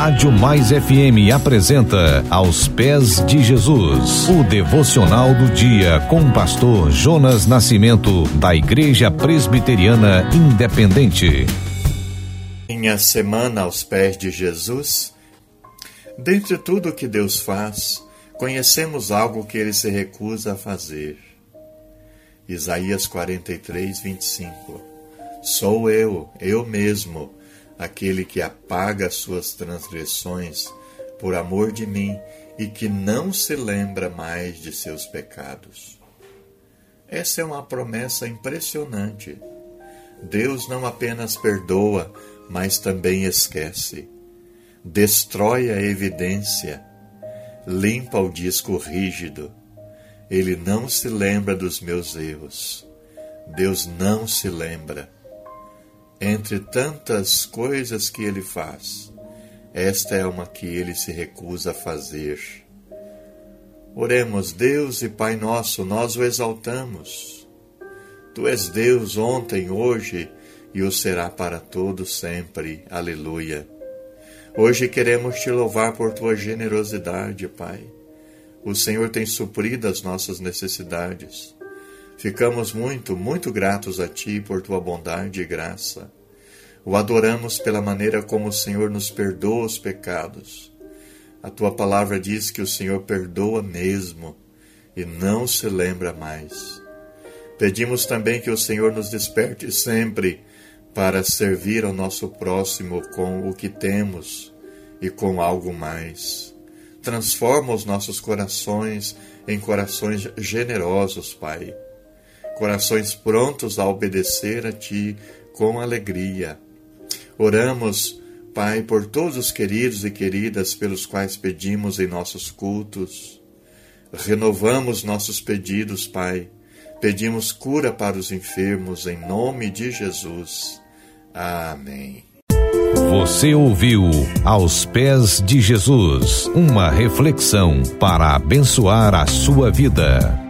Rádio Mais FM apresenta Aos Pés de Jesus, o devocional do dia com o pastor Jonas Nascimento, da Igreja Presbiteriana Independente. Minha semana aos pés de Jesus. Dentre tudo que Deus faz, conhecemos algo que ele se recusa a fazer. Isaías 43, 25. Sou eu, eu mesmo, aquele que apaga suas transgressões por amor de mim e que não se lembra mais de seus pecados. Essa é uma promessa impressionante. Deus não apenas perdoa, mas também esquece. Destrói a evidência, limpa o disco rígido. Ele não se lembra dos meus erros. Deus não se lembra entre tantas coisas que ele faz, esta é uma que ele se recusa a fazer. Oremos, Deus e Pai nosso, nós o exaltamos. Tu és Deus ontem, hoje e o será para todo sempre. Aleluia. Hoje queremos te louvar por tua generosidade, Pai. O Senhor tem suprido as nossas necessidades. Ficamos muito, muito gratos a Ti por tua bondade e graça. O adoramos pela maneira como o Senhor nos perdoa os pecados. A tua palavra diz que o Senhor perdoa mesmo e não se lembra mais. Pedimos também que o Senhor nos desperte sempre para servir ao nosso próximo com o que temos e com algo mais. Transforma os nossos corações em corações generosos, Pai corações prontos a obedecer a Ti com alegria. Oramos, Pai, por todos os queridos e queridas pelos quais pedimos em nossos cultos. Renovamos nossos pedidos, Pai. Pedimos cura para os enfermos, em nome de Jesus. Amém. Você ouviu Aos Pés de Jesus uma reflexão para abençoar a sua vida.